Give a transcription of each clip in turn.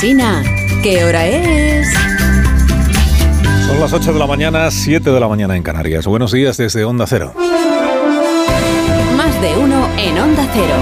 Alsina, ¿qué hora es? Son las 8 de la mañana, 7 de la mañana en Canarias. Buenos días desde Onda Cero. Más de uno en Onda Cero.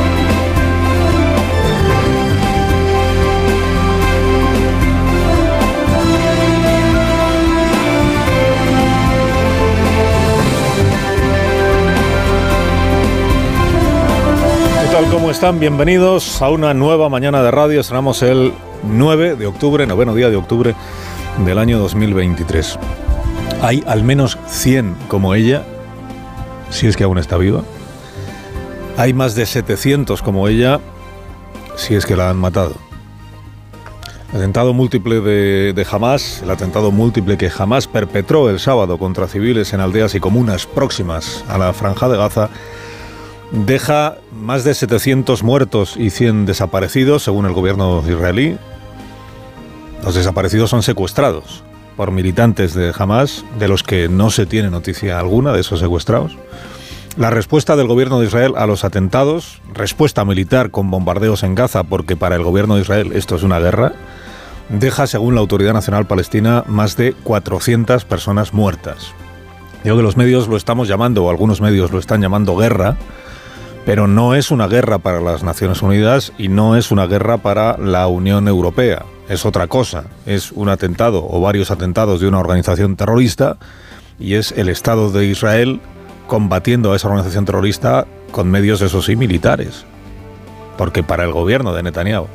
¿Qué tal? ¿Cómo están? Bienvenidos a una nueva mañana de radio. Estrenamos el 9 de octubre, noveno día de octubre del año 2023. Hay al menos 100 como ella, si es que aún está viva. Hay más de 700 como ella, si es que la han matado. El atentado múltiple de, de Hamas, el atentado múltiple que jamás perpetró el sábado contra civiles en aldeas y comunas próximas a la franja de Gaza, deja más de 700 muertos y 100 desaparecidos, según el gobierno israelí. Los desaparecidos son secuestrados por militantes de Hamas, de los que no se tiene noticia alguna de esos secuestrados. La respuesta del gobierno de Israel a los atentados, respuesta militar con bombardeos en Gaza, porque para el gobierno de Israel esto es una guerra, deja, según la Autoridad Nacional Palestina, más de 400 personas muertas. Digo que los medios lo estamos llamando, o algunos medios lo están llamando guerra, pero no es una guerra para las Naciones Unidas y no es una guerra para la Unión Europea. Es otra cosa. Es un atentado o varios atentados de una organización terrorista y es el Estado de Israel combatiendo a esa organización terrorista con medios, eso sí, militares. Porque para el gobierno de Netanyahu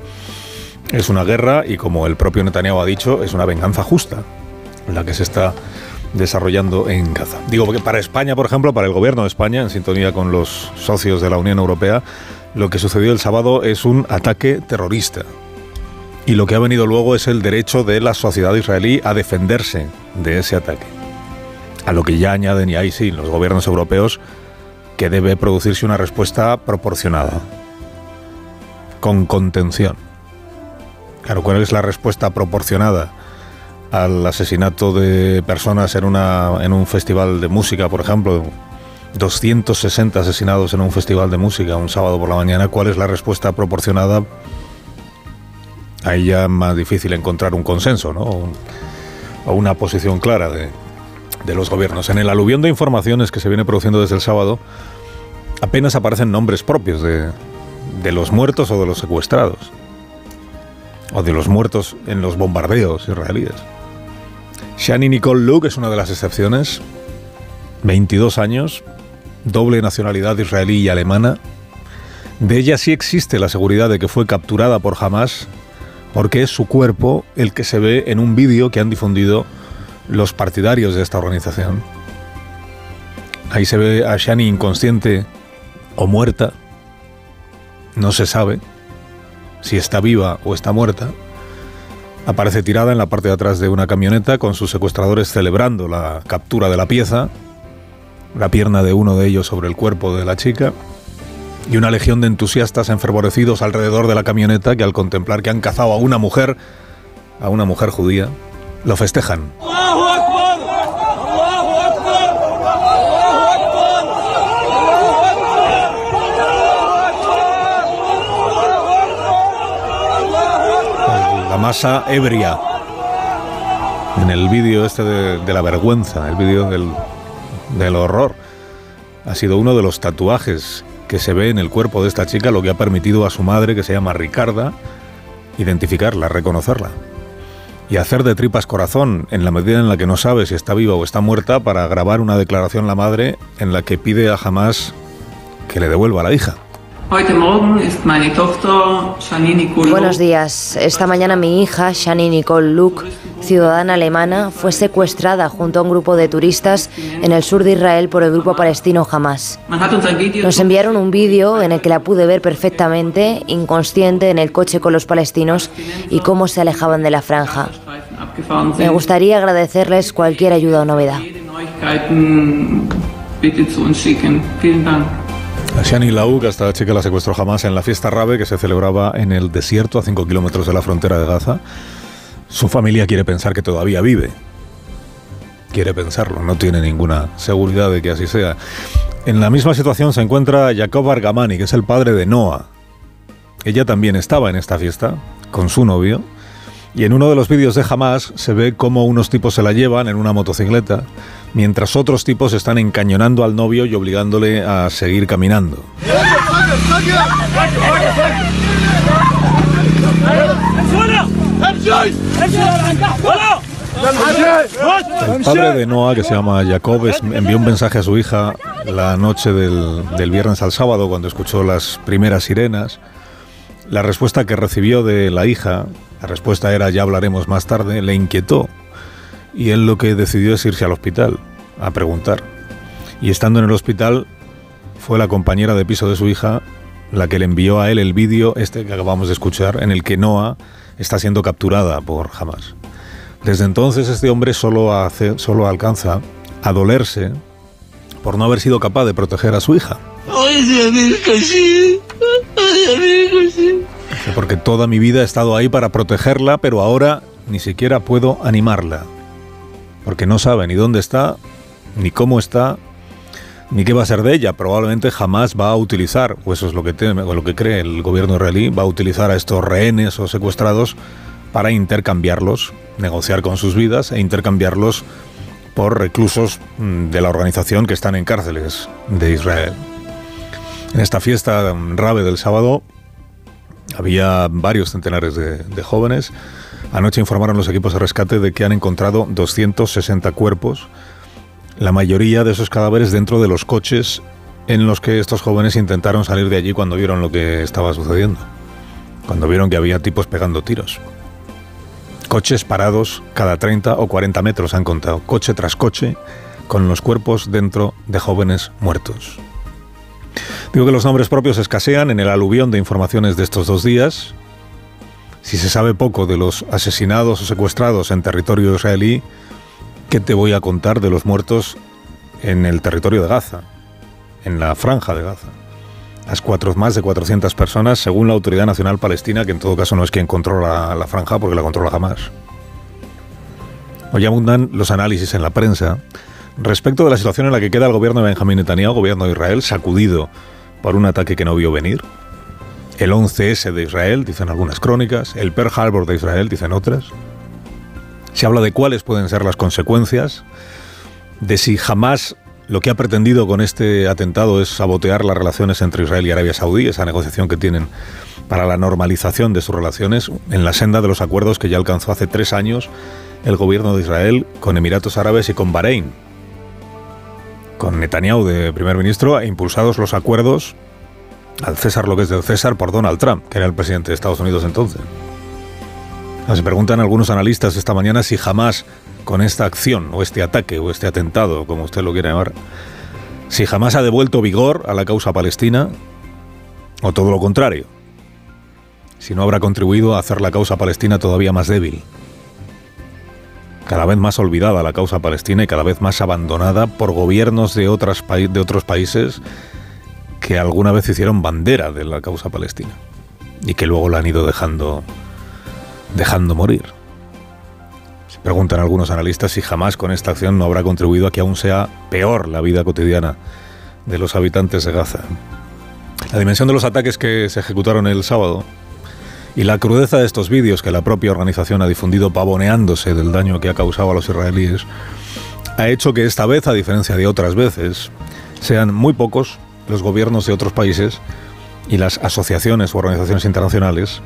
es una guerra y como el propio Netanyahu ha dicho, es una venganza justa la que se está desarrollando en Gaza. Digo que para España, por ejemplo, para el gobierno de España, en sintonía con los socios de la Unión Europea, lo que sucedió el sábado es un ataque terrorista. Y lo que ha venido luego es el derecho de la sociedad israelí a defenderse de ese ataque. A lo que ya añaden, y ahí sí, los gobiernos europeos, que debe producirse una respuesta proporcionada, con contención. Claro, ¿cuál es la respuesta proporcionada? Al asesinato de personas en, una, en un festival de música, por ejemplo, 260 asesinados en un festival de música un sábado por la mañana, ¿cuál es la respuesta proporcionada? Ahí ya es más difícil encontrar un consenso, ¿no? O una posición clara de, de los gobiernos. En el aluvión de informaciones que se viene produciendo desde el sábado, apenas aparecen nombres propios de, de los muertos o de los secuestrados, o de los muertos en los bombardeos israelíes. Shani Nicole Luke es una de las excepciones. 22 años, doble nacionalidad israelí y alemana. De ella sí existe la seguridad de que fue capturada por Hamas, porque es su cuerpo el que se ve en un vídeo que han difundido los partidarios de esta organización. Ahí se ve a Shani inconsciente o muerta. No se sabe si está viva o está muerta. Aparece tirada en la parte de atrás de una camioneta con sus secuestradores celebrando la captura de la pieza, la pierna de uno de ellos sobre el cuerpo de la chica y una legión de entusiastas enfervorecidos alrededor de la camioneta que al contemplar que han cazado a una mujer, a una mujer judía, lo festejan. La masa ebria. En el vídeo este de, la vergüenza, el vídeo del, del horror, ha sido uno de los tatuajes que se ve en el cuerpo de esta chica, lo que ha permitido a su madre, que se llama Ricarda, identificarla, reconocerla. Y hacer de tripas corazón, en la medida en la que no sabe si está viva o está muerta, para grabar una declaración la madre en la que pide a Hamas que le devuelva a la hija. Buenos días. Esta mañana mi hija, Shani Nicole Luke, ciudadana alemana, fue secuestrada junto a un grupo de turistas en el sur de Israel por el grupo palestino Hamas. Nos enviaron un vídeo en el que la pude ver perfectamente, inconsciente, en el coche con los palestinos y cómo se alejaban de la franja. Me gustaría agradecerles cualquier ayuda o novedad. Shani Lauk, esta chica la secuestró jamás en la fiesta Rabe que se celebraba en el desierto a 5 kilómetros de la frontera de Gaza. Su familia quiere pensar que todavía vive. Quiere pensarlo, no tiene ninguna seguridad de que así sea. En la misma situación se encuentra Jacob Argamani, que es el padre de Noah. Ella también estaba en esta fiesta con su novio Y en uno de los vídeos de Hamas se ve cómo unos tipos se la llevan en una motocicleta, mientras otros tipos están encañonando al novio y obligándole a seguir caminando. El padre de Noah, que se llama Jacob, envió un mensaje a su hija la noche del, del, viernes al sábado, cuando escuchó las primeras sirenas. La respuesta que recibió de la hija, la respuesta era ya hablaremos más tarde, le inquietó. Y él lo que decidió es irse al hospital a preguntar. Y estando en el hospital, fue la compañera de piso de su hija la que le envió a él el vídeo este que acabamos de escuchar, en el que Noah está siendo capturada por Hamas. Desde entonces este hombre solo, hace, solo alcanza a dolerse por no haber sido capaz de proteger a su hija. Porque toda mi vida he estado ahí para protegerla, pero ahora ni siquiera puedo animarla. Porque no sabe ni dónde está, ni cómo está, ni qué va a ser de ella. Probablemente jamás va a utilizar, o eso es lo que, teme, lo que cree el gobierno israelí, va a utilizar a estos rehenes o secuestrados para intercambiarlos, negociar con sus vidas e intercambiarlos por reclusos mm, de la organización que están en cárceles de Israel. En esta fiesta mm, rave del sábado había varios centenares de, jóvenes. Anoche informaron los equipos de rescate de que han encontrado 260 cuerpos, la mayoría de esos cadáveres dentro de los coches en los que estos jóvenes intentaron salir de allí cuando vieron lo que estaba sucediendo, cuando vieron que había tipos pegando tiros. Coches parados cada 30 o 40 metros han contado, coche tras coche, con los cuerpos dentro de jóvenes muertos. Digo que los nombres propios escasean en el aluvión de informaciones de estos dos días. Si se sabe poco de los asesinados o secuestrados en territorio israelí, ¿qué te voy a contar de los muertos en el territorio de Gaza, en la franja de Gaza? Las cuatro, más de 400 personas, según la Autoridad Nacional Palestina, que en todo caso no es quien controla la franja porque la controla jamás. Hoy abundan los análisis en la prensa respecto de la situación en la que queda el gobierno de Benjamín Netanyahu, gobierno de Israel, sacudido por un ataque que no vio venir. El 11S de Israel, dicen algunas crónicas, el Pearl Harbor de Israel, dicen otras. Se habla de cuáles pueden ser las consecuencias, de si jamás lo que ha pretendido con este atentado es sabotear las relaciones entre Israel y Arabia Saudí, esa negociación que tienen para la normalización de sus relaciones en la senda de los acuerdos que ya alcanzó hace tres años el gobierno de Israel con Emiratos Árabes y con Bahrein. Con Netanyahu de primer ministro e impulsados los acuerdos al César lo que es del César por Donald Trump, que era el presidente de Estados Unidos entonces. Se preguntan algunos analistas esta mañana si jamás con esta acción o este ataque o este atentado, como usted lo quiera llamar, si jamás ha devuelto vigor a la causa palestina o todo lo contrario, si no habrá contribuido a hacer la causa palestina todavía más débil, cada vez más olvidada la causa palestina y cada vez más abandonada por gobiernos de, otras de otros países que alguna vez hicieron bandera de la causa palestina y que luego la han ido dejando dejando morir. Preguntan algunos analistas si jamás con esta acción no habrá contribuido a que aún sea peor la vida cotidiana de los habitantes de Gaza. La dimensión de los ataques que se ejecutaron el sábado y la crudeza de estos vídeos que la propia organización ha difundido pavoneándose del daño que ha causado a los israelíes ha hecho que esta vez, a diferencia de otras veces, sean muy pocos los gobiernos de otros países y las asociaciones u organizaciones internacionales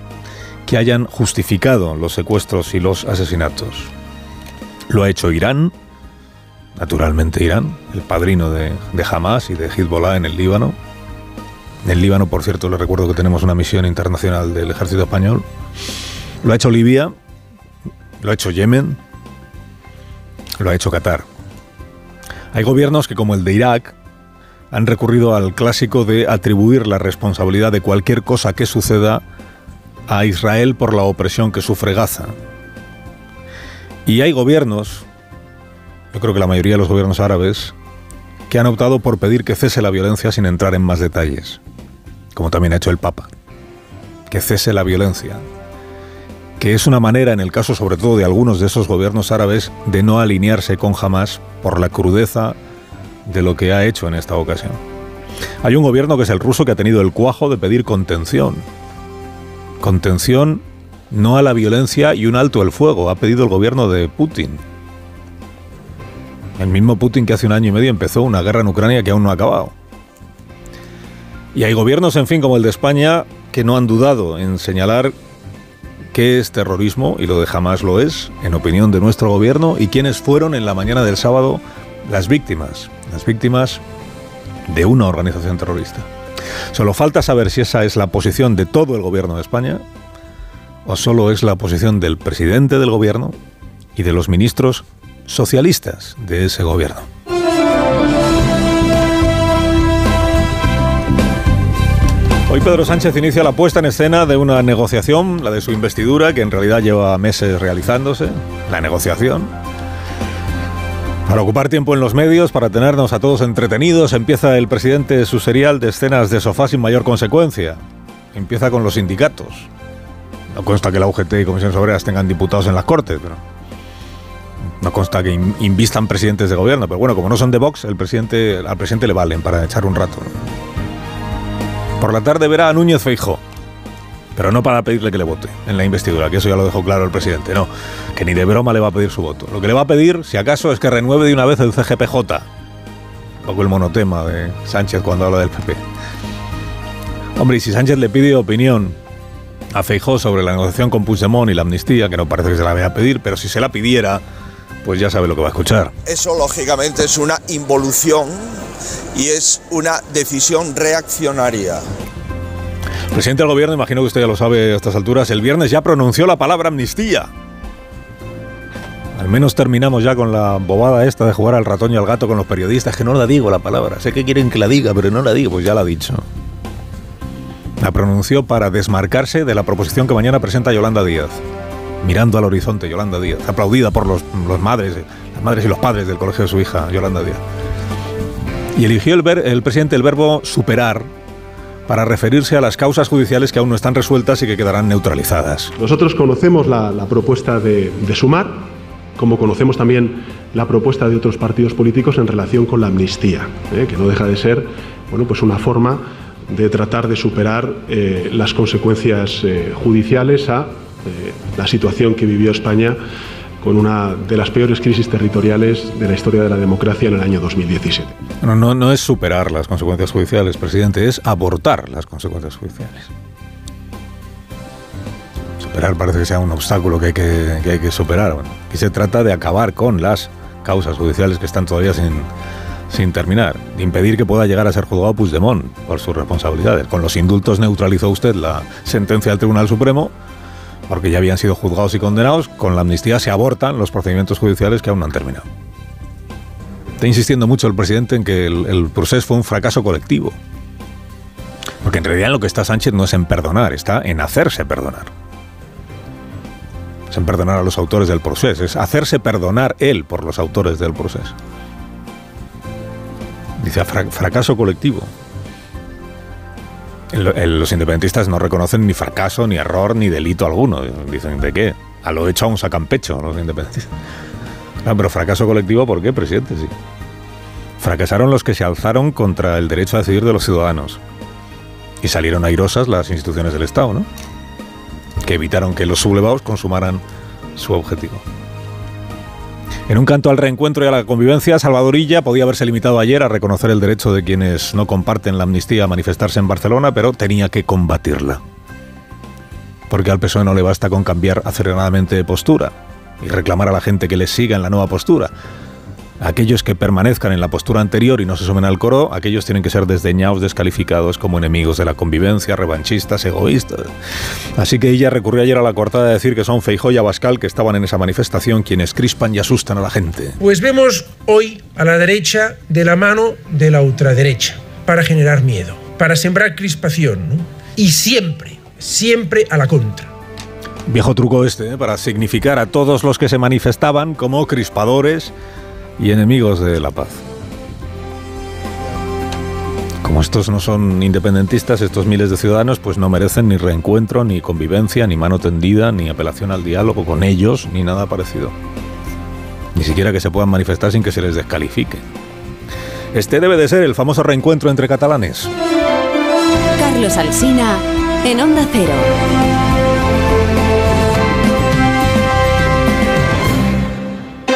que hayan justificado los secuestros y los asesinatos. Lo ha hecho Irán, naturalmente Irán, el padrino de, de Hamas y de Hezbollah en el Líbano. En el Líbano, por cierto, le recuerdo que tenemos una misión internacional del ejército español. Lo ha hecho Libia, lo ha hecho Yemen, lo ha hecho Qatar. Hay gobiernos que, como el de Irak, han recurrido al clásico de atribuir la responsabilidad de cualquier cosa que suceda a Israel por la opresión que sufre Gaza. Y hay gobiernos, yo creo que la mayoría de los gobiernos árabes, que han optado por pedir que cese la violencia sin entrar en más detalles, como también ha hecho el Papa. Que cese la violencia. Que es una manera, en el caso sobre todo de algunos de esos gobiernos árabes, de no alinearse con Hamas por la crudeza de lo que ha hecho en esta ocasión. Hay un gobierno que es el ruso que ha tenido el cuajo de pedir contención. Contención no a la violencia y un alto el fuego, ha pedido el gobierno de Putin. El mismo Putin que hace un año y medio empezó una guerra en Ucrania que aún no ha acabado. Y hay gobiernos, en fin, como el de España, que no han dudado en señalar qué es terrorismo, y lo de jamás lo es, en opinión de nuestro gobierno, y quiénes fueron en la mañana del sábado las víctimas, las víctimas de una organización terrorista. Solo falta saber si esa es la posición de todo el gobierno de España o solo es la posición del presidente del gobierno y de los ministros socialistas de ese gobierno. Hoy Pedro Sánchez inicia la puesta en escena de una negociación, la de su investidura, que en realidad lleva meses realizándose, la negociación. Para ocupar tiempo en los medios, para tenernos a todos entretenidos, empieza el presidente su serial de escenas de sofá sin mayor consecuencia. Empieza con los sindicatos. No consta que la UGT y Comisiones Obreras tengan diputados en las Cortes, pero no consta que invistan presidentes de gobierno, pero bueno, como no son de Vox, el presidente, al presidente le valen para echar un rato. Por la tarde verá a Núñez Feijó, pero no para pedirle que le vote en la investidura, que eso ya lo dejó claro el presidente, no, que ni de broma le va a pedir su voto. Lo que le va a pedir, si acaso, es que renueve de una vez el CGPJ, un poco el monotema de Sánchez cuando habla del PP. Hombre, y si Sánchez le pide opinión a Feijó sobre la negociación con Puigdemont y la amnistía, que no parece que se la vaya a pedir, pero si se la pidiera, pues ya sabe lo que va a escuchar. Eso lógicamente es una involución y es una decisión reaccionaria. Presidente del gobierno, imagino que usted ya lo sabe a estas alturas, el viernes ya pronunció la palabra amnistía. Al menos terminamos ya con la bobada esta de jugar al ratón y al gato con los periodistas, que no la digo la palabra. Sé que quieren que la diga, pero no la digo, pues ya la ha dicho. La pronunció para desmarcarse de la proposición que mañana presenta Yolanda Díaz mirando al horizonte, Yolanda Díaz, aplaudida por los, madres, las madres y los padres del colegio de su hija, Yolanda Díaz. Y eligió el, el presidente el verbo superar para referirse a las causas judiciales que aún no están resueltas y que quedarán neutralizadas. Nosotros conocemos la, propuesta de, sumar, como conocemos también la propuesta de otros partidos políticos en relación con la amnistía, ¿eh? que no deja de ser bueno, pues una forma de tratar de superar eh, las consecuencias eh, judiciales a la situación que vivió España con una de las peores crisis territoriales de la historia de la democracia en el año 2017. No, no, no es superar las consecuencias judiciales, presidente, es abortar las consecuencias judiciales. Superar parece que sea un obstáculo que hay que, que hay que superar. Bueno, aquí se trata de acabar con las causas judiciales que están todavía sin, sin terminar, de impedir que pueda llegar a ser juzgado Puigdemont por sus responsabilidades. Con los indultos neutralizó usted la sentencia del Tribunal Supremo porque ya habían sido juzgados y condenados, con la amnistía se abortan los procedimientos judiciales que aún no han terminado. Está insistiendo mucho el presidente en que el, proceso fue un fracaso colectivo. Porque en realidad lo que está Sánchez no es en perdonar, está en hacerse perdonar. Es en perdonar a los autores del proceso, es hacerse perdonar él por los autores del proceso. Dice fracaso colectivo los independentistas no reconocen ni fracaso, ni error, ni delito alguno. Dicen, ¿de qué? A lo hecho aún sacan pecho los independentistas. No, pero fracaso colectivo, ¿por qué, presidente? Sí. Fracasaron los que se alzaron contra el derecho a decidir de los ciudadanos. Y salieron airosas las instituciones del Estado, ¿no? Que evitaron que los sublevados consumaran su objetivo. En un canto al reencuentro y a la convivencia, Salvadorilla podía haberse limitado ayer a reconocer el derecho de quienes no comparten la amnistía a manifestarse en Barcelona, pero tenía que combatirla. Porque al PSOE no le basta con cambiar aceleradamente de postura y reclamar a la gente que les siga en la nueva postura. Aquellos que permanezcan en la postura anterior y no se sumen al coro, aquellos tienen que ser desdeñados, descalificados como enemigos de la convivencia, revanchistas, egoístas. Así que ella recurrió ayer a la cortada de decir que son Feijó y Abascal que estaban en esa manifestación quienes crispan y asustan a la gente. Pues vemos hoy a la derecha de la mano de la ultraderecha para generar miedo, para sembrar crispación y siempre, siempre a la contra. Viejo truco este, ¿eh? para significar a todos los que se manifestaban como crispadores y enemigos de la paz. Como estos no son independentistas, estos miles de ciudadanos, pues no merecen ni reencuentro, ni convivencia, ni mano tendida, ni apelación al diálogo con ellos, ni nada parecido. Ni siquiera que se puedan manifestar sin que se les descalifique. Este debe de ser el famoso reencuentro entre catalanes. Carlos Alsina, en Onda Cero.